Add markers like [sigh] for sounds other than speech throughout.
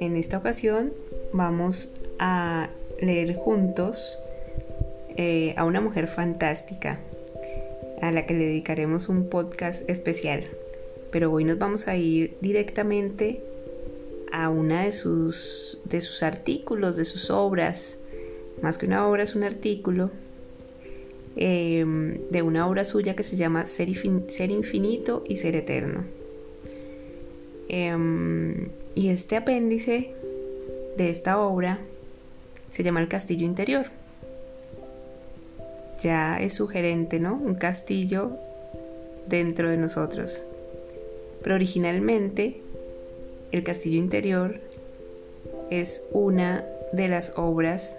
En esta ocasión vamos a leer juntos eh, a una mujer fantástica a la que le dedicaremos un podcast especial. Pero hoy nos vamos a ir directamente a una de sus, de sus artículos, de sus obras. Más que una obra es un artículo em, de una obra suya que se llama Ser, Infinito y Ser Eterno. Em, y este apéndice de esta obra se llama El Castillo Interior. Ya es sugerente, ¿no? Un castillo dentro de nosotros. Pero originalmente el Castillo Interior es una de las obras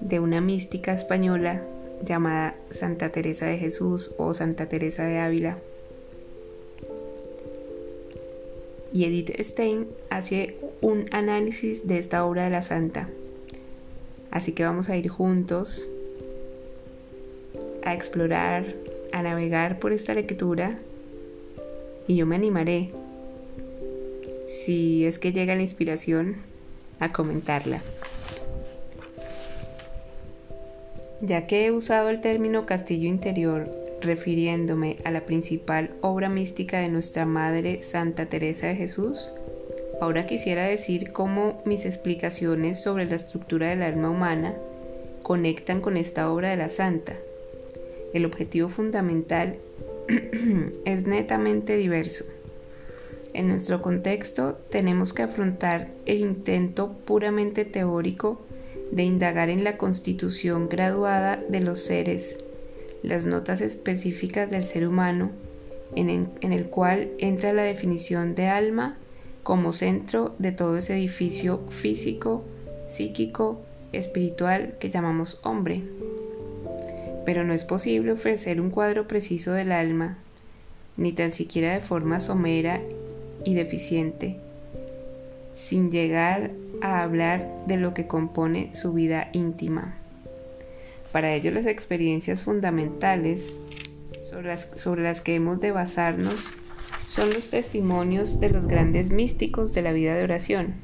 de una mística española llamada Santa Teresa de Jesús o Santa Teresa de Ávila. y Edith Stein hace un análisis de esta obra de la santa. Así que vamos a ir juntos a explorar, a navegar por esta lectura y yo me animaré, si es que llega la inspiración, a comentarla. Ya que he usado el término castillo interior refiriéndome a la principal obra mística de nuestra Madre Santa Teresa de Jesús, ahora quisiera decir cómo mis explicaciones sobre la estructura del alma humana conectan con esta obra de la Santa. El objetivo fundamental [clears throat] es netamente diverso. En nuestro contexto tenemos que afrontar el intento puramente teórico de indagar en la constitución graduada de los seres las notas específicas del ser humano, en, el cual entra la definición de alma como centro de todo ese edificio físico, psíquico, espiritual que llamamos hombre. Pero no es posible ofrecer un cuadro preciso del alma, ni tan siquiera de forma somera y deficiente, sin llegar a hablar de lo que compone su vida íntima. Para ello las experiencias fundamentales sobre las, que hemos de basarnos son los testimonios de los grandes místicos de la vida de oración.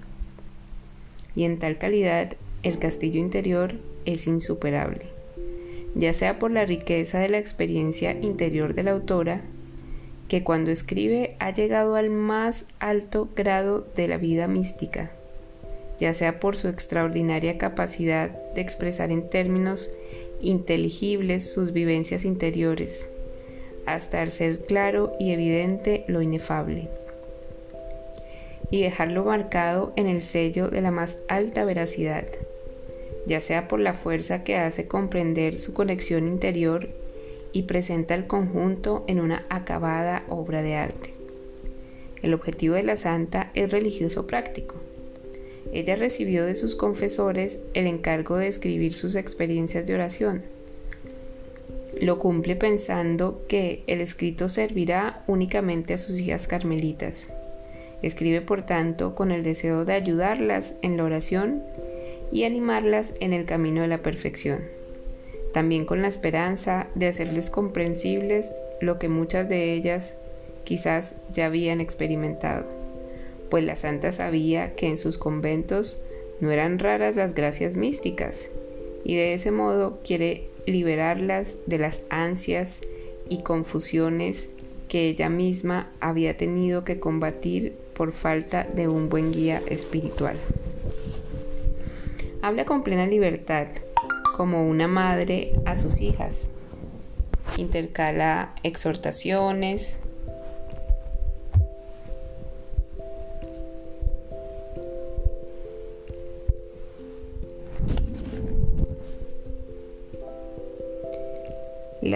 Y en tal calidad el castillo interior es insuperable, ya sea por la riqueza de la experiencia interior de la autora, que cuando escribe ha llegado al más alto grado de la vida mística, ya sea por su extraordinaria capacidad de expresar en términos inteligibles sus vivencias interiores, hasta hacer claro y evidente lo inefable, y dejarlo marcado en el sello de la más alta veracidad, ya sea por la fuerza que hace comprender su conexión interior y presenta el conjunto en una acabada obra de arte. El objetivo de la santa es religioso práctico, ella recibió de sus confesores el encargo de escribir sus experiencias de oración. Lo cumple pensando que el escrito servirá únicamente a sus hijas carmelitas. Escribe por tanto con el deseo de ayudarlas en la oración y animarlas en el camino de la perfección. También con la esperanza de hacerles comprensibles lo que muchas de ellas quizás ya habían experimentado pues la santa sabía que en sus conventos no eran raras las gracias místicas, y de ese modo quiere liberarlas de las ansias y confusiones que ella misma había tenido que combatir por falta de un buen guía espiritual. Habla con plena libertad, como una madre a sus hijas. Intercala exhortaciones,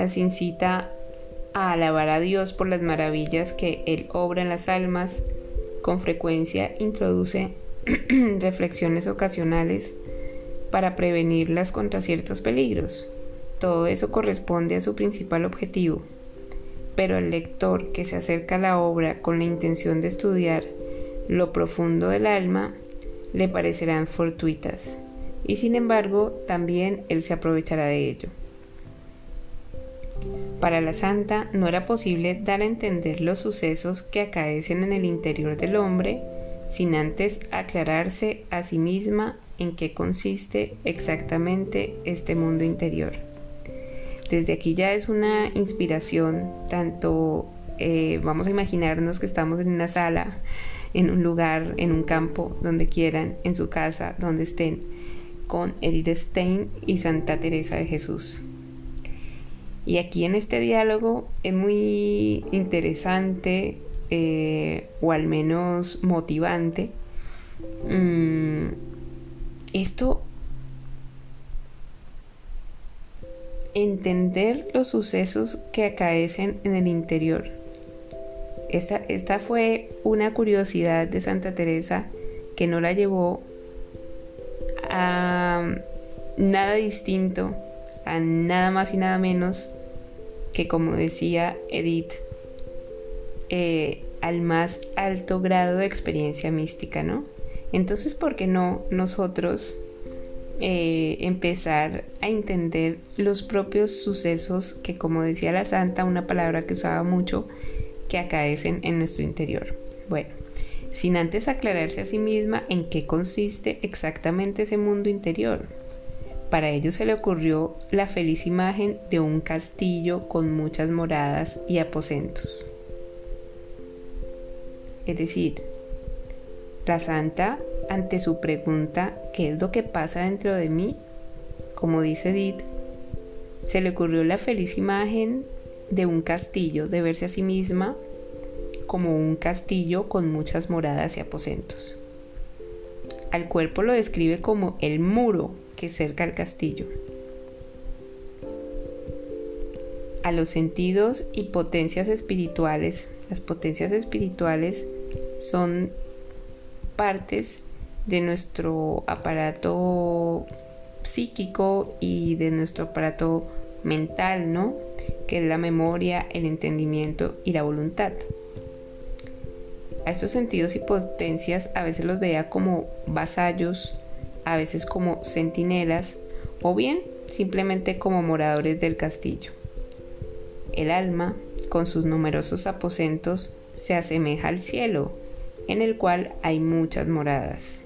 las incita a alabar a Dios por las maravillas que Él obra en las almas, con frecuencia introduce [clears throat] reflexiones ocasionales para prevenirlas contra ciertos peligros. Todo eso corresponde a su principal objetivo, pero al lector que se acerca a la obra con la intención de estudiar lo profundo del alma, le parecerán fortuitas, y sin embargo también él se aprovechará de ello. Para la santa no era posible dar a entender los sucesos que acaecen en el interior del hombre sin antes aclararse a sí misma en qué consiste exactamente este mundo interior. Desde aquí ya es una inspiración, tanto eh, vamos a imaginarnos que estamos en una sala, en un lugar, en un campo, donde quieran, en su casa, donde estén, con Edith Stein y Santa Teresa de Jesús. Y aquí en este diálogo es muy interesante eh, o al menos motivante mm, esto entender los sucesos que acaecen en el interior. Esta, esta fue una curiosidad de Santa Teresa que no la llevó a nada distinto, a nada más y nada menos que, como decía Edith, eh, al más alto grado de experiencia mística, ¿no? Entonces, ¿por qué no nosotros eh, empezar a entender los propios sucesos que, como decía la santa, una palabra que usaba mucho, que acaecen en nuestro interior? Bueno, sin antes aclararse a sí misma en qué consiste exactamente ese mundo interior. Para ello se le ocurrió la feliz imagen de un castillo con muchas moradas y aposentos. Es decir, la santa, ante su pregunta, ¿qué es lo que pasa dentro de mí? Como dice Edith, se le ocurrió la feliz imagen de un castillo, de verse a sí misma como un castillo con muchas moradas y aposentos. Al cuerpo lo describe como el muro cerca el castillo. A los sentidos y potencias espirituales, las potencias espirituales son partes de nuestro aparato psíquico y de nuestro aparato mental, ¿no? Que es la memoria, el entendimiento y la voluntad. A estos sentidos y potencias a veces los veía como vasallos, a veces como centinelas o bien simplemente como moradores del castillo. El alma, con sus numerosos aposentos, se asemeja al cielo, en el cual hay muchas moradas,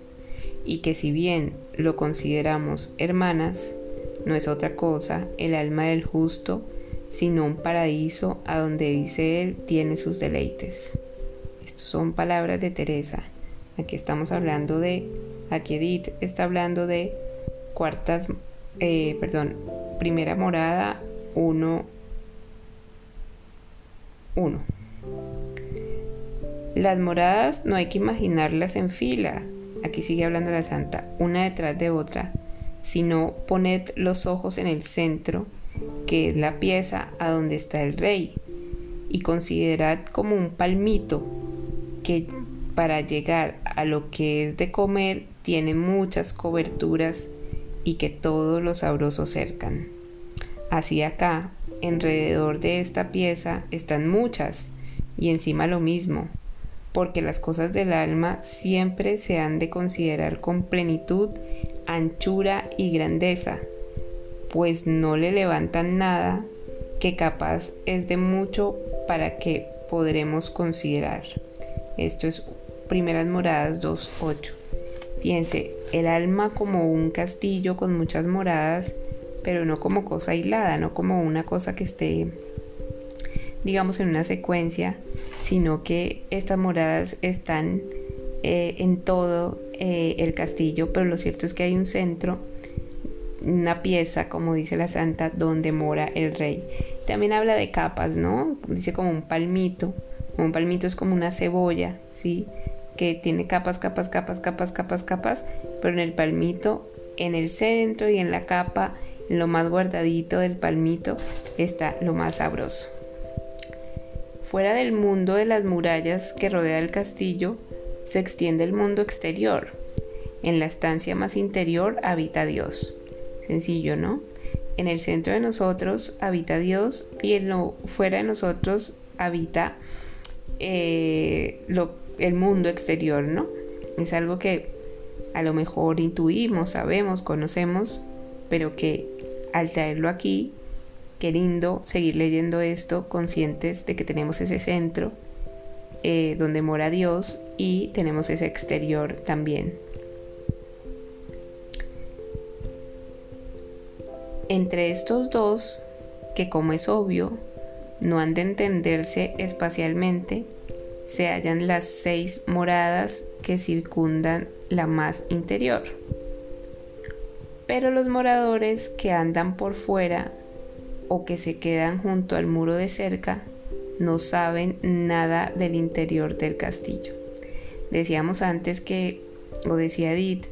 y que si bien lo consideramos hermanas, no es otra cosa el alma del justo, sino un paraíso a donde dice él tiene sus deleites. Estas son palabras de Teresa. Aquí estamos hablando de, aquí Edith está hablando de cuartas, eh, perdón, primera morada 1, 1. Las moradas no hay que imaginarlas en fila, aquí sigue hablando la santa, una detrás de otra, sino poned los ojos en el centro, que es la pieza a donde está el rey, y considerad como un palmito que para llegar a lo que es de comer tiene muchas coberturas y que todo lo sabroso cercan. Así acá, alrededor de esta pieza están muchas y encima lo mismo, porque las cosas del alma siempre se han de considerar con plenitud, anchura y grandeza, pues no le levantan nada que capaz es de mucho para que podremos considerar. Esto es Primeras Moradas 2.8. Fíjense, el alma como un castillo con muchas moradas, pero no como cosa aislada, no como una cosa que esté, digamos, en una secuencia, sino que estas moradas están eh, en todo eh, el castillo, pero lo cierto es que hay un centro, una pieza, como dice la santa, donde mora el rey. También habla de capas, ¿no? Dice como un palmito. Un palmito es como una cebolla, ¿sí? Que tiene capas, capas, capas, capas, capas, capas, pero en el palmito, en el centro y en la capa, en lo más guardadito del palmito, está lo más sabroso. Fuera del mundo de las murallas que rodea el castillo, se extiende el mundo exterior. En la estancia más interior habita Dios. Sencillo, ¿no? En el centro de nosotros habita Dios y en lo fuera de nosotros habita eh, el mundo exterior, ¿no? Es algo que a lo mejor intuimos, sabemos, conocemos, pero que al traerlo aquí qué lindo seguir leyendo esto conscientes de que tenemos ese centro eh, donde mora Dios y tenemos ese exterior también. Entre estos dos, que como es obvio, no han de entenderse espacialmente, se hallan las seis moradas que circundan la más interior. Pero los moradores que andan por fuera o que se quedan junto al muro de cerca no saben nada del interior del castillo. Decíamos antes que, o decía Edith,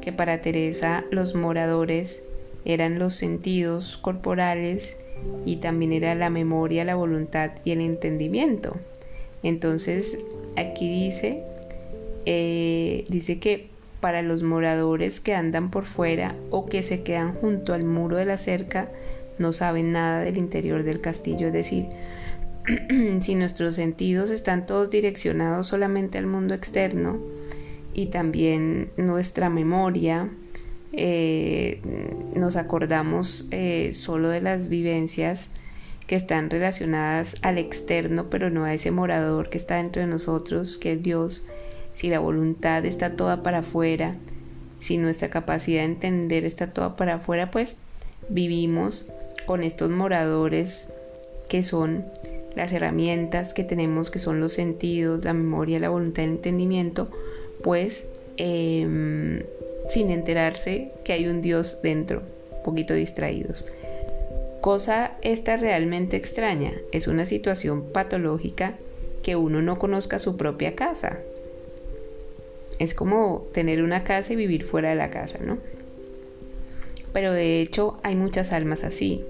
que para Teresa los moradores eran los sentidos corporales y también era la memoria, la voluntad y el entendimiento. Entonces aquí dice, eh, dice que para los moradores que andan por fuera o que se quedan junto al muro de la cerca, no saben nada del interior del castillo, es decir, [clears throat] si nuestros sentidos están todos direccionados solamente al mundo externo y también nuestra memoria, eh, nos acordamos eh, solo de las vivencias que están relacionadas al externo, pero no a ese morador que está dentro de nosotros, que es Dios, si la voluntad está toda para afuera, si nuestra capacidad de entender está toda para afuera, pues vivimos con estos moradores que son las herramientas que tenemos, que son los sentidos, la memoria, la voluntad, el entendimiento, pues em, sin enterarse que hay un Dios dentro, poquito distraídos. Cosa esta realmente extraña, es una situación patológica que uno no conozca su propia casa. Es como tener una casa y vivir fuera de la casa, ¿no? Pero de hecho hay muchas almas así,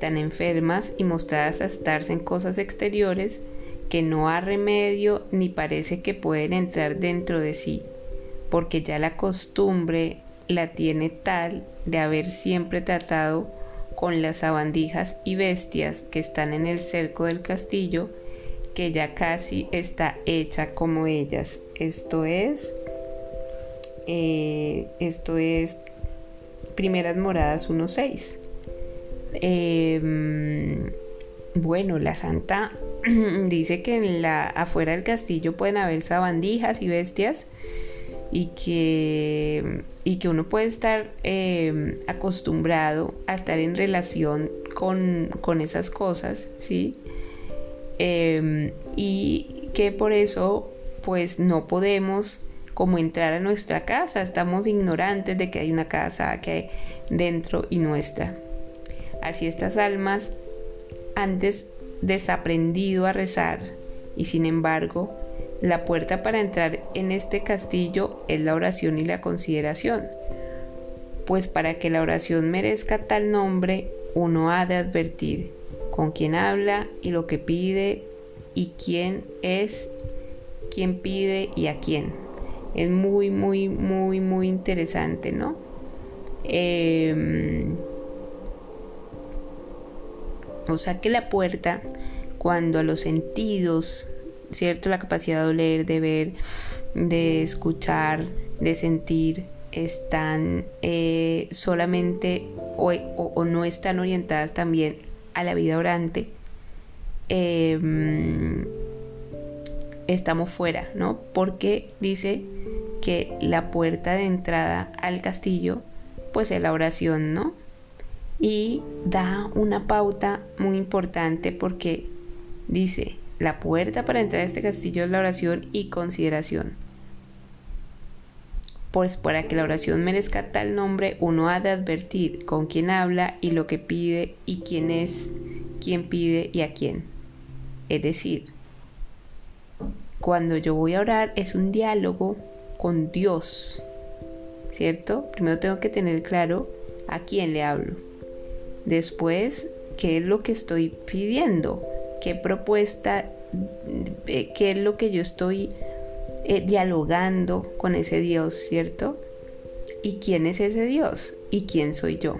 tan enfermas y mostradas a estarse en cosas exteriores que no hay remedio ni parece que pueden entrar dentro de sí porque ya la costumbre la tiene tal de haber siempre tratado con las sabandijas y bestias que están en el cerco del castillo, que ya casi está hecha como ellas. Esto es, eh, esto es Primeras Moradas 1.6. Em, bueno, la santa [clears throat] dice que en la afuera del castillo pueden haber sabandijas y bestias y que, y que uno puede estar eh, acostumbrado a estar en relación con, esas cosas, ¿sí? Em, y que por eso pues no podemos como entrar a nuestra casa, estamos ignorantes de que hay una casa que hay dentro y nuestra. Así estas almas antes desaprendido a rezar y sin embargo la puerta para entrar en este castillo es la oración y la consideración, pues para que la oración merezca tal nombre, uno ha de advertir con quién habla y lo que pide y quién es, quién pide y a quién. Es muy, muy, muy, muy interesante, ¿no? Em, o sea que la puerta, cuando a los sentidos ¿cierto? La capacidad de oler, de ver, de escuchar, de sentir, están eh, solamente o, no están orientadas también a la vida orante, em, estamos fuera, ¿no? Porque dice que la puerta de entrada al castillo, pues es la oración, ¿no? Y da una pauta muy importante porque dice, la puerta para entrar a este castillo es la oración y consideración. Pues para que la oración merezca tal nombre, uno ha de advertir con quién habla y lo que pide y quién es, quién pide y a quién. Es decir, cuando yo voy a orar es un diálogo con Dios, ¿cierto? Primero tengo que tener claro a quién le hablo. Después, qué es lo que estoy pidiendo qué propuesta, eh, qué es lo que yo estoy eh, dialogando con ese Dios, ¿cierto? ¿Y quién es ese Dios? ¿Y quién soy yo?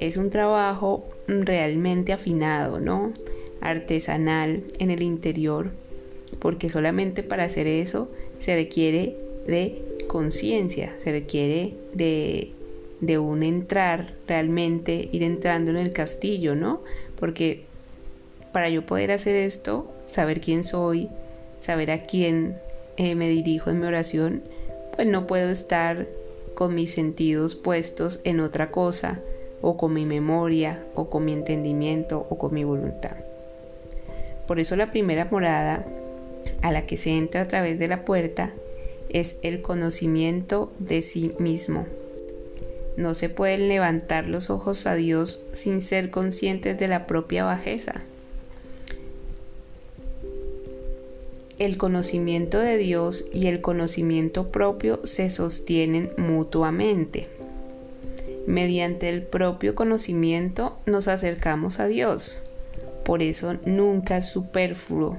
Es un trabajo realmente afinado, ¿no? Artesanal en el interior, porque solamente para hacer eso se requiere de conciencia, se requiere de, de un entrar realmente, ir entrando en el castillo, ¿no? Porque para yo poder hacer esto, saber quién soy, saber a quién eh, me dirijo en mi oración, pues no puedo estar con mis sentidos puestos en otra cosa, o con mi memoria, o con mi entendimiento, o con mi voluntad. Por eso la primera morada a la que se entra a través de la puerta es el conocimiento de sí mismo. No se pueden levantar los ojos a Dios sin ser conscientes de la propia bajeza. El conocimiento de Dios y el conocimiento propio se sostienen mutuamente. Mediante el propio conocimiento nos acercamos a Dios. Por eso nunca es superfluo,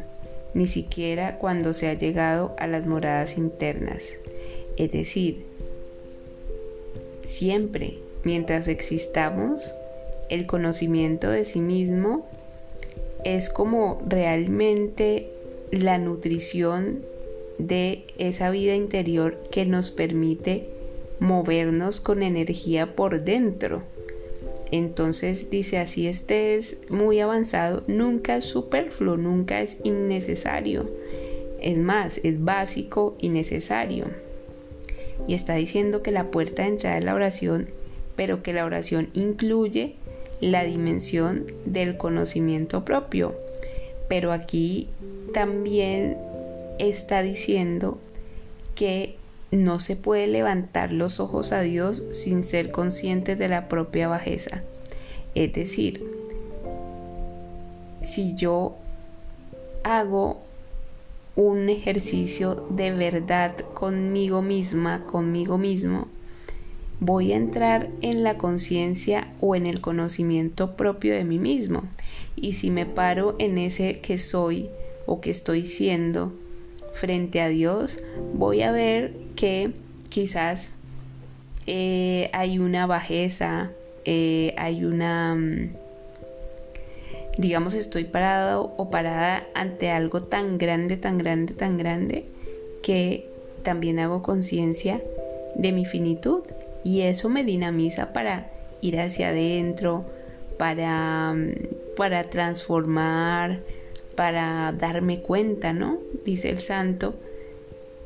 ni siquiera cuando se ha llegado a las moradas internas. Es decir, Siempre, mientras existamos, el conocimiento de sí mismo es como realmente la nutrición de esa vida interior que nos permite movernos con energía por dentro. Entonces dice así, este es muy avanzado, nunca es superfluo, nunca es innecesario. Es más, es básico y necesario y está diciendo que la puerta de entrada es la oración, pero que la oración incluye la dimensión del conocimiento propio. Pero aquí también está diciendo que no se puede levantar los ojos a Dios sin ser conscientes de la propia bajeza. Es decir, si yo hago un ejercicio de verdad conmigo misma, conmigo mismo, voy a entrar en la conciencia o en el conocimiento propio de mí mismo. Y si me paro en ese que soy o que estoy siendo frente a Dios, voy a ver que quizás eh, hay una bajeza, eh, hay una... Mm, digamos, estoy parado o parada ante algo tan grande, tan grande, tan grande, que también hago conciencia de mi finitud y eso me dinamiza para ir hacia adentro, para, para transformar, para darme cuenta, ¿no? Dice el santo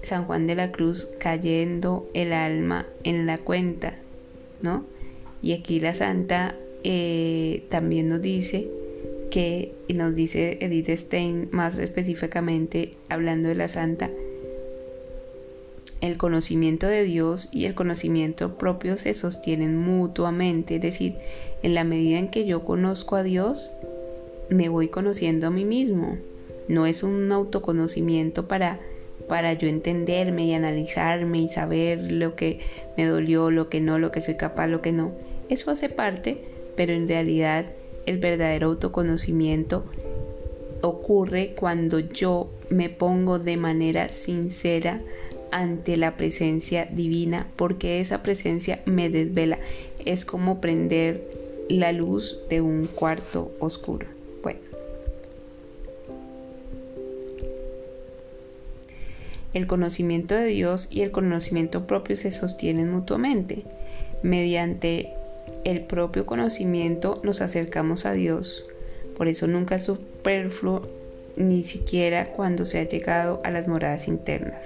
San Juan de la Cruz, cayendo el alma en la cuenta, ¿no? Y aquí la santa eh, también nos dice que nos dice Edith Stein más específicamente hablando de la santa, el conocimiento de Dios y el conocimiento propio se sostienen mutuamente, es decir, en la medida en que yo conozco a Dios, me voy conociendo a mí mismo. No es un autoconocimiento para para yo entenderme y analizarme y saber lo que me dolió, lo que no, lo que soy capaz, lo que no. Eso hace parte, pero en realidad el verdadero autoconocimiento ocurre cuando yo me pongo de manera sincera ante la presencia divina porque esa presencia me desvela. Es como prender la luz de un cuarto oscuro. El conocimiento de Dios y el conocimiento propio se sostienen mutuamente mediante el propio conocimiento nos acercamos a Dios. Por eso nunca es superfluo ni siquiera cuando se ha llegado a las moradas internas.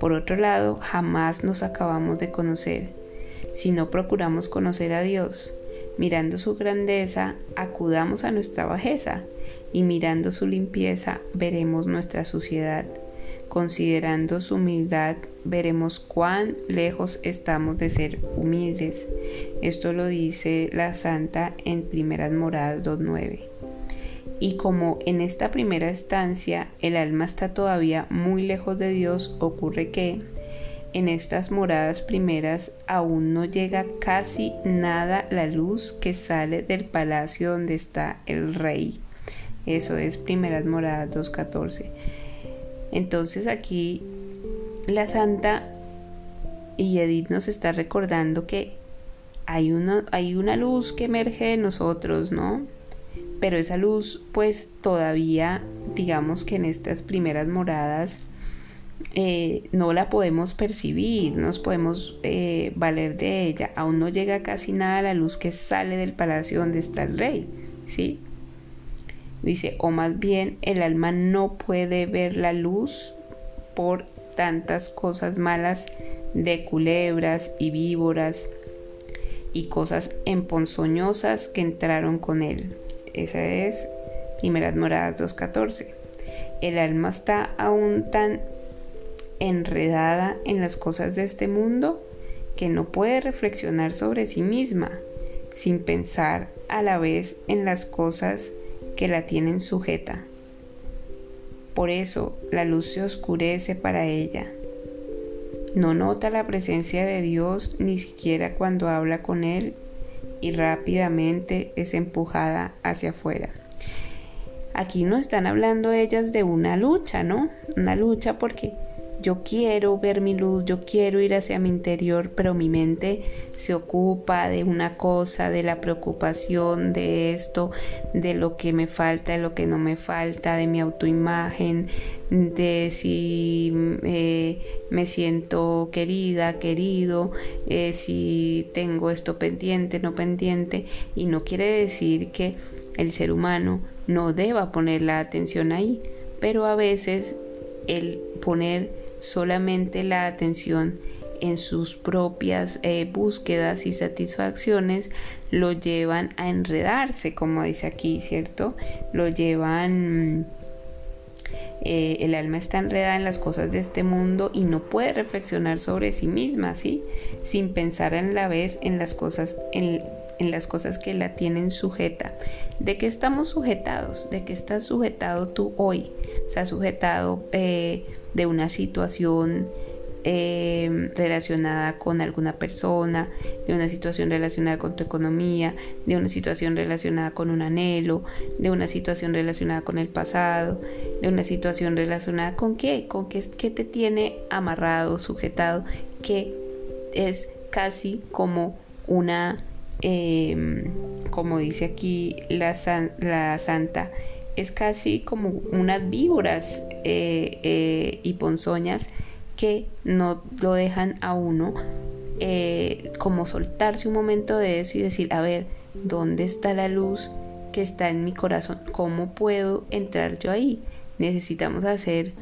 Por otro lado, jamás nos acabamos de conocer. Si no procuramos conocer a Dios, mirando su grandeza, acudamos a nuestra bajeza, y mirando su limpieza, veremos nuestra suciedad. Considerando su humildad, veremos cuán lejos estamos de ser humildes. Esto lo dice la Santa en Primeras Moradas 2.9. Y como en esta primera estancia el alma está todavía muy lejos de Dios, ocurre que en estas moradas primeras aún no llega casi nada la luz que sale del palacio donde está el rey. Eso es Primeras Moradas 2.14. Entonces aquí la santa y Edith nos está recordando que hay una, hay una luz que emerge de nosotros, ¿no? Pero esa luz pues todavía digamos que en estas primeras moradas eh, no la podemos percibir, nos podemos eh, valer de ella. Aún no llega casi nada a la luz que sale del palacio donde está el rey, ¿sí? Dice, o más bien el alma no puede ver la luz por tantas cosas malas de culebras y víboras y cosas emponzoñosas que entraron con él. Esa es Primeras Moradas 2.14. El alma está aún tan enredada en las cosas de este mundo que no puede reflexionar sobre sí misma sin pensar a la vez en las cosas que la tienen sujeta. Por eso la luz se oscurece para ella. No nota la presencia de Dios ni siquiera cuando habla con Él y rápidamente es empujada hacia afuera. Aquí no están hablando ellas de una lucha, ¿no? Una lucha porque yo quiero ver mi luz, yo quiero ir hacia mi interior, pero mi mente se ocupa de una cosa, de la preocupación, de esto, de lo que me falta, de lo que no me falta, de mi autoimagen, de si eh, me siento querida, querido, eh, si tengo esto pendiente, no pendiente, y no quiere decir que el ser humano no deba poner la atención ahí, pero a veces el poner solamente la atención en sus propias eh, búsquedas y satisfacciones lo llevan a enredarse, como dice aquí, ¿cierto? Lo llevan... Eh, el alma está enredada en las cosas de este mundo y no puede reflexionar sobre sí misma, ¿sí? Sin pensar en la vez en las cosas, en, las cosas que la tienen sujeta. ¿De qué estamos sujetados? ¿De qué estás sujetado tú hoy? Ha sujetado eh, de una situación eh, relacionada con alguna persona, de una situación relacionada con tu economía, de una situación relacionada con un anhelo, de una situación relacionada con el pasado, de una situación relacionada con qué, con qué, te tiene amarrado, sujetado, que es casi como una, em, como dice aquí la, la santa, es casi como unas víboras eh, eh, y ponzoñas que no lo dejan a uno eh, como soltarse un momento de eso y decir, a ver, ¿dónde está la luz que está en mi corazón? ¿Cómo puedo entrar yo ahí? Necesitamos hacer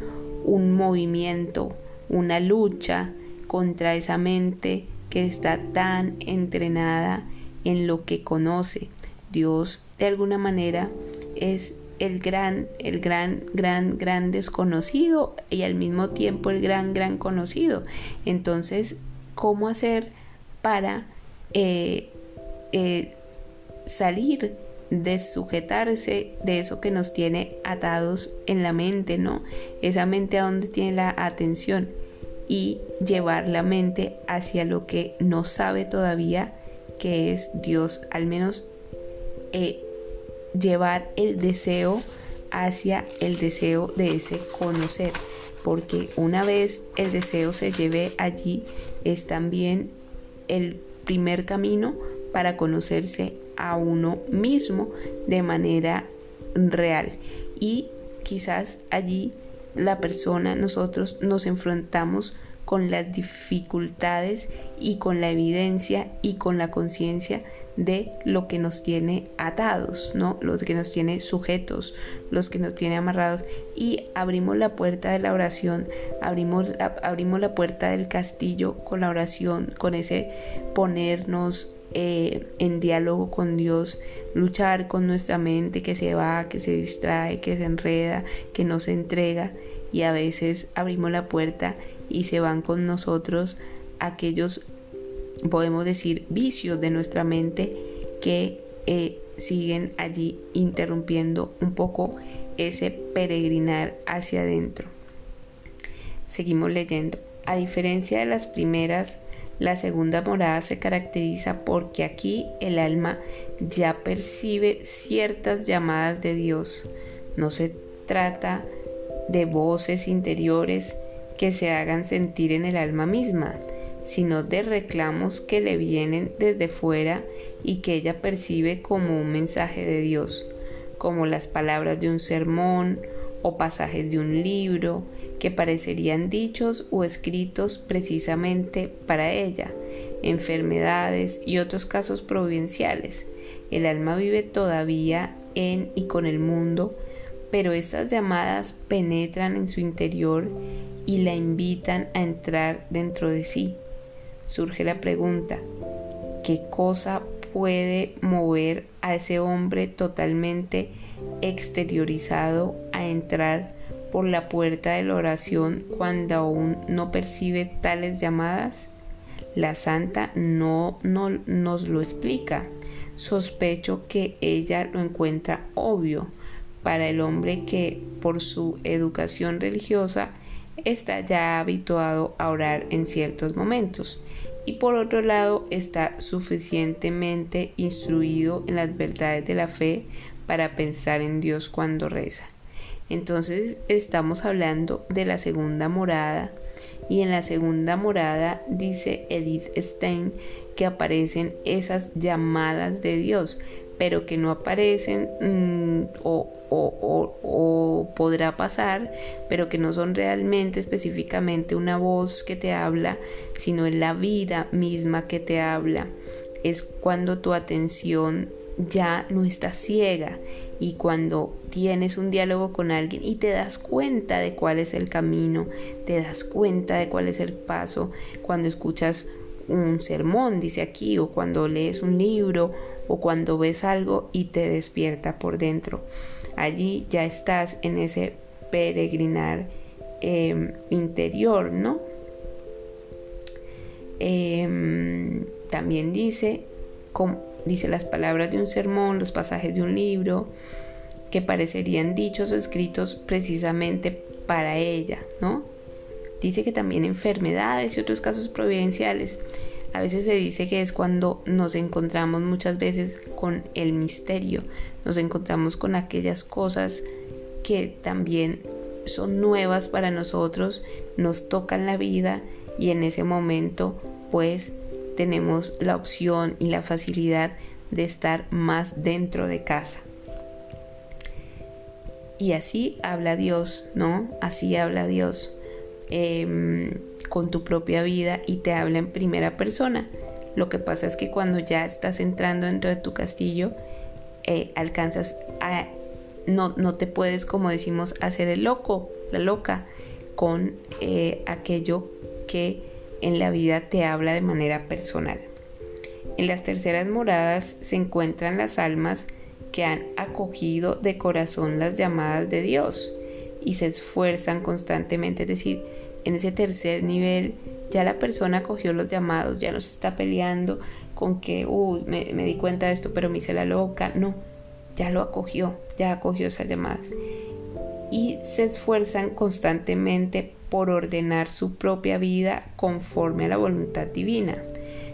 un movimiento, una lucha contra esa mente que está tan entrenada en lo que conoce. Dios de alguna manera es el gran, el gran, gran, gran desconocido y al mismo tiempo el gran, gran conocido. Entonces, ¿cómo hacer para eh, eh, salir de sujetarse de eso que nos tiene atados en la mente, ¿no? Esa mente a donde tiene la atención y llevar la mente hacia lo que no sabe todavía que es Dios, al menos eh, llevar el deseo hacia el deseo de ese conocer, porque una vez el deseo se lleve allí es también el primer camino para conocerse a uno mismo de manera real. Y quizás allí la persona, nosotros nos enfrentamos con las dificultades y con la evidencia y con la conciencia de lo que nos tiene atados, ¿no? Lo que nos tiene sujetos, los que nos tiene amarrados y abrimos la puerta de la oración, abrimos, abrimos la puerta del castillo con la oración, con ese ponernos eh, en diálogo con Dios, luchar con nuestra mente que se va, que se distrae, que se enreda, que no se entrega y a veces abrimos la puerta y se van con nosotros aquellos podemos decir, vicios de nuestra mente que eh, siguen allí interrumpiendo un poco ese peregrinar hacia adentro. Seguimos leyendo. A diferencia de las primeras, la segunda morada se caracteriza porque aquí el alma ya percibe ciertas llamadas de Dios. No se trata de voces interiores que se hagan sentir en el alma misma, sino de reclamos que le vienen desde fuera y que ella percibe como un mensaje de Dios, como las palabras de un sermón o pasajes de un libro que parecerían dichos o escritos precisamente para ella, enfermedades y otros casos providenciales. El alma vive todavía en y con el mundo, pero estas llamadas penetran en su interior y la invitan a entrar dentro de sí. Surge la pregunta, ¿qué cosa puede mover a ese hombre totalmente exteriorizado a entrar por la puerta de la oración cuando aún no percibe tales llamadas? La santa no, no nos lo explica. Sospecho que ella lo encuentra obvio para el hombre que por su educación religiosa está ya habituado a orar en ciertos momentos y por otro lado está suficientemente instruido en las verdades de la fe para pensar en Dios cuando reza. Entonces estamos hablando de la segunda morada y en la segunda morada dice Edith Stein que aparecen esas llamadas de Dios, pero que no aparecen mm, o, o, podrá pasar, pero que no son realmente específicamente una voz que te habla, sino en la vida misma que te habla. Es cuando tu atención ya no está ciega y cuando tienes un diálogo con alguien y te das cuenta de cuál es el camino, te das cuenta de cuál es el paso, cuando escuchas un sermón, dice aquí, o cuando lees un libro, o cuando ves algo y te despierta por dentro. Allí ya estás en ese peregrinar em, interior, ¿no? Em, también dice, dice las palabras de un sermón, los pasajes de un libro, que parecerían dichos o escritos precisamente para ella, ¿no? Dice que también enfermedades y otros casos providenciales. A veces se dice que es cuando nos encontramos muchas veces con el misterio, nos encontramos con aquellas cosas que también son nuevas para nosotros, nos tocan la vida y en ese momento pues tenemos la opción y la facilidad de estar más dentro de casa. Y así habla Dios, ¿no? Así habla Dios. Em, con tu propia vida y te habla en primera persona. Lo que pasa es que cuando ya estás entrando dentro de tu castillo, eh, alcanzas a... No, no te puedes, como decimos, hacer el loco, la loca, con eh, aquello que en la vida te habla de manera personal. En las terceras moradas se encuentran las almas que han acogido de corazón las llamadas de Dios y se esfuerzan constantemente, es decir, en ese tercer nivel ya la persona cogió los llamados, ya no se está peleando con que, uh, me, di cuenta de esto, pero me hice la loca. No, ya lo acogió, ya acogió esas llamadas. Y se esfuerzan constantemente por ordenar su propia vida conforme a la voluntad divina.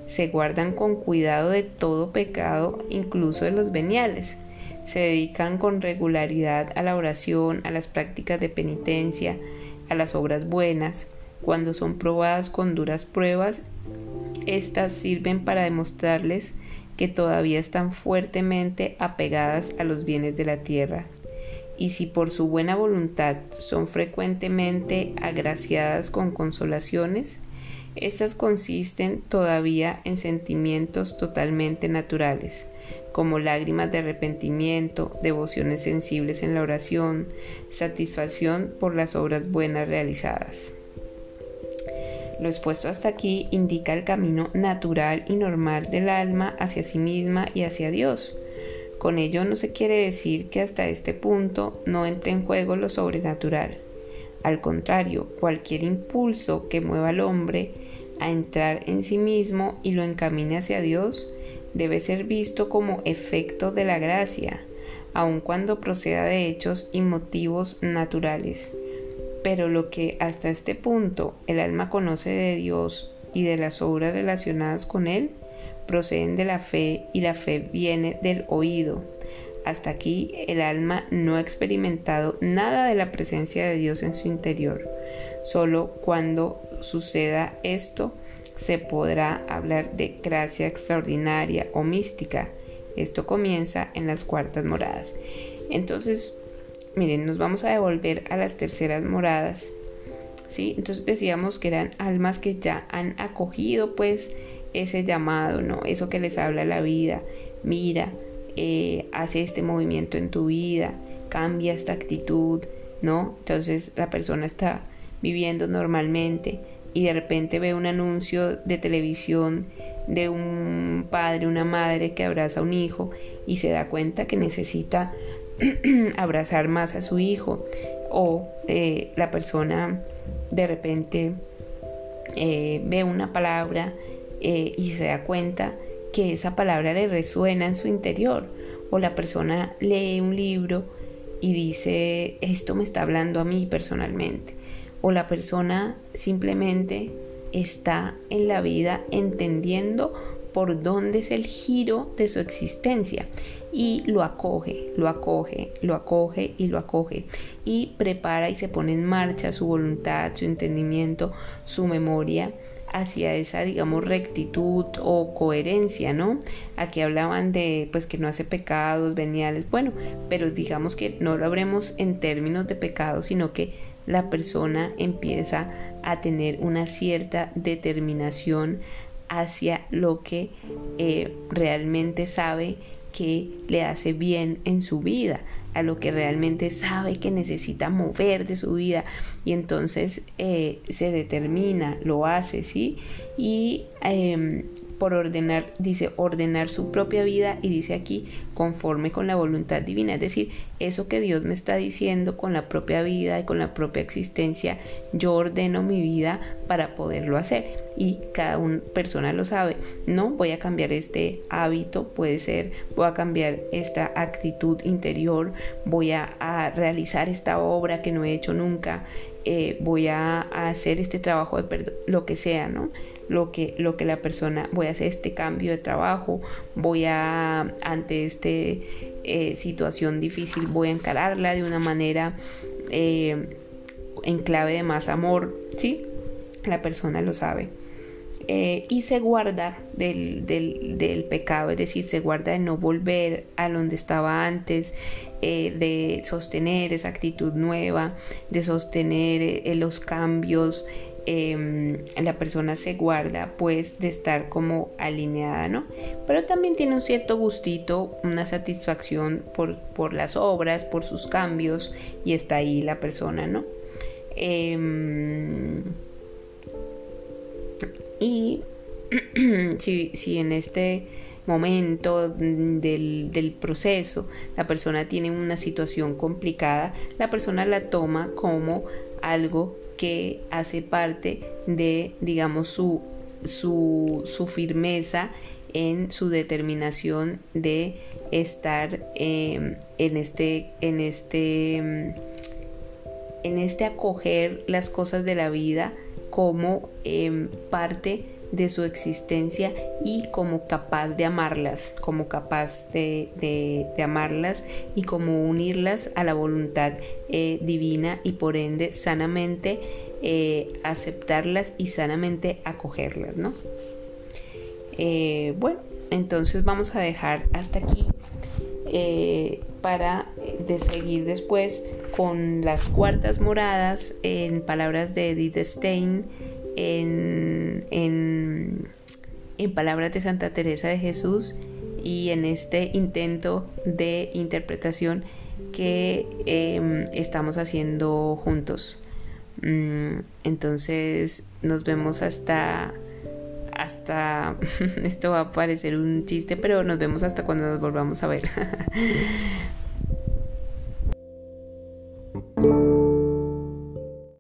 Se guardan con cuidado de todo pecado, incluso de los veniales. Se dedican con regularidad a la oración, a las prácticas de penitencia, a las obras buenas, cuando son probadas con duras pruebas, estas sirven para demostrarles que todavía están fuertemente apegadas a los bienes de la tierra. Y si por su buena voluntad son frecuentemente agraciadas con consolaciones, estas consisten todavía en sentimientos totalmente naturales, como lágrimas de arrepentimiento, devociones sensibles en la oración, satisfacción por las obras buenas realizadas. Lo expuesto hasta aquí indica el camino natural y normal del alma hacia sí misma y hacia Dios. Con ello no se quiere decir que hasta este punto no entre en juego lo sobrenatural. Al contrario, cualquier impulso que mueva al hombre a entrar en sí mismo y lo encamine hacia Dios debe ser visto como efecto de la gracia, aun cuando proceda de hechos y motivos naturales. Pero lo que hasta este punto el alma conoce de Dios y de las obras relacionadas con Él, proceden de la fe y la fe viene del oído. Hasta aquí el alma no ha experimentado nada de la presencia de Dios en su interior. Solo cuando suceda esto, se podrá hablar de gracia extraordinaria o mística. Esto comienza en las cuartas moradas. Entonces, miren, nos vamos a devolver a las terceras moradas ¿sí? Entonces decíamos que eran almas que ya han acogido pues ese llamado, ¿no? Eso que les habla la vida. Mira, eh, hace este movimiento en tu vida, cambia esta actitud, ¿no? Entonces la persona está viviendo normalmente y de repente ve un anuncio de televisión de un padre, una madre que abraza a un hijo y se da cuenta que necesita [clears throat] abrazar más a su hijo o eh, la persona de repente eh, ve una palabra eh, y se da cuenta que esa palabra le resuena en su interior o la persona lee un libro y dice esto me está hablando a mí personalmente o la persona simplemente está en la vida entendiendo por dónde es el giro de su existencia y lo acoge, lo acoge, lo acoge y lo acoge y prepara y se pone en marcha su voluntad, su entendimiento, su memoria hacia esa digamos rectitud o coherencia, ¿no? Aquí hablaban de pues que no hace pecados veniales, bueno, pero digamos que no lo habremos en términos de pecados, sino que la persona empieza a tener una cierta determinación hacia lo que eh, realmente sabe que le hace bien en su vida, a lo que realmente sabe que necesita mover de su vida y entonces eh, se determina, lo hace, ¿sí? Y em, por ordenar, dice ordenar su propia vida y dice aquí conforme con la voluntad divina, es decir, eso que Dios me está diciendo con la propia vida y con la propia existencia, yo ordeno mi vida para poderlo hacer. Y cada una persona lo sabe, no voy a cambiar este hábito, puede ser, voy a cambiar esta actitud interior, voy a, realizar esta obra que no he hecho nunca, eh, voy a, a, hacer este trabajo de perdón, lo que sea, ¿no? Lo que, lo que la persona, voy a hacer este cambio de trabajo, voy a, ante esta eh, situación difícil, voy a encararla de una manera eh, en clave de más amor, ¿sí? La persona lo sabe. Eh, y se guarda del, del, del, pecado, es decir, se guarda de no volver a donde estaba antes, de sostener esa actitud nueva, de sostener los cambios, Em, la persona se guarda pues de estar como alineada, ¿no? Pero también tiene un cierto gustito, una satisfacción por, por las obras, por sus cambios y está ahí la persona, ¿no? Em, y [clears throat] si, si, en este momento del, del, proceso la persona tiene una situación complicada, la persona la toma como algo que hace parte de, digamos, su, su, firmeza en su determinación de estar em, en este en este en este acoger las cosas de la vida como em, parte de su existencia y como capaz de amarlas, como capaz de, amarlas y como unirlas a la voluntad eh, divina y por ende sanamente eh, aceptarlas y sanamente acogerlas, ¿no? Eh, bueno, entonces vamos a dejar hasta aquí para de seguir después con las cuartas moradas en palabras de Edith Stein en, en, palabras de Santa Teresa de Jesús y en este intento de interpretación que em, estamos haciendo juntos. Mm, entonces nos vemos hasta hasta [laughs] esto va a parecer un chiste, pero nos vemos hasta cuando nos volvamos a ver. [laughs]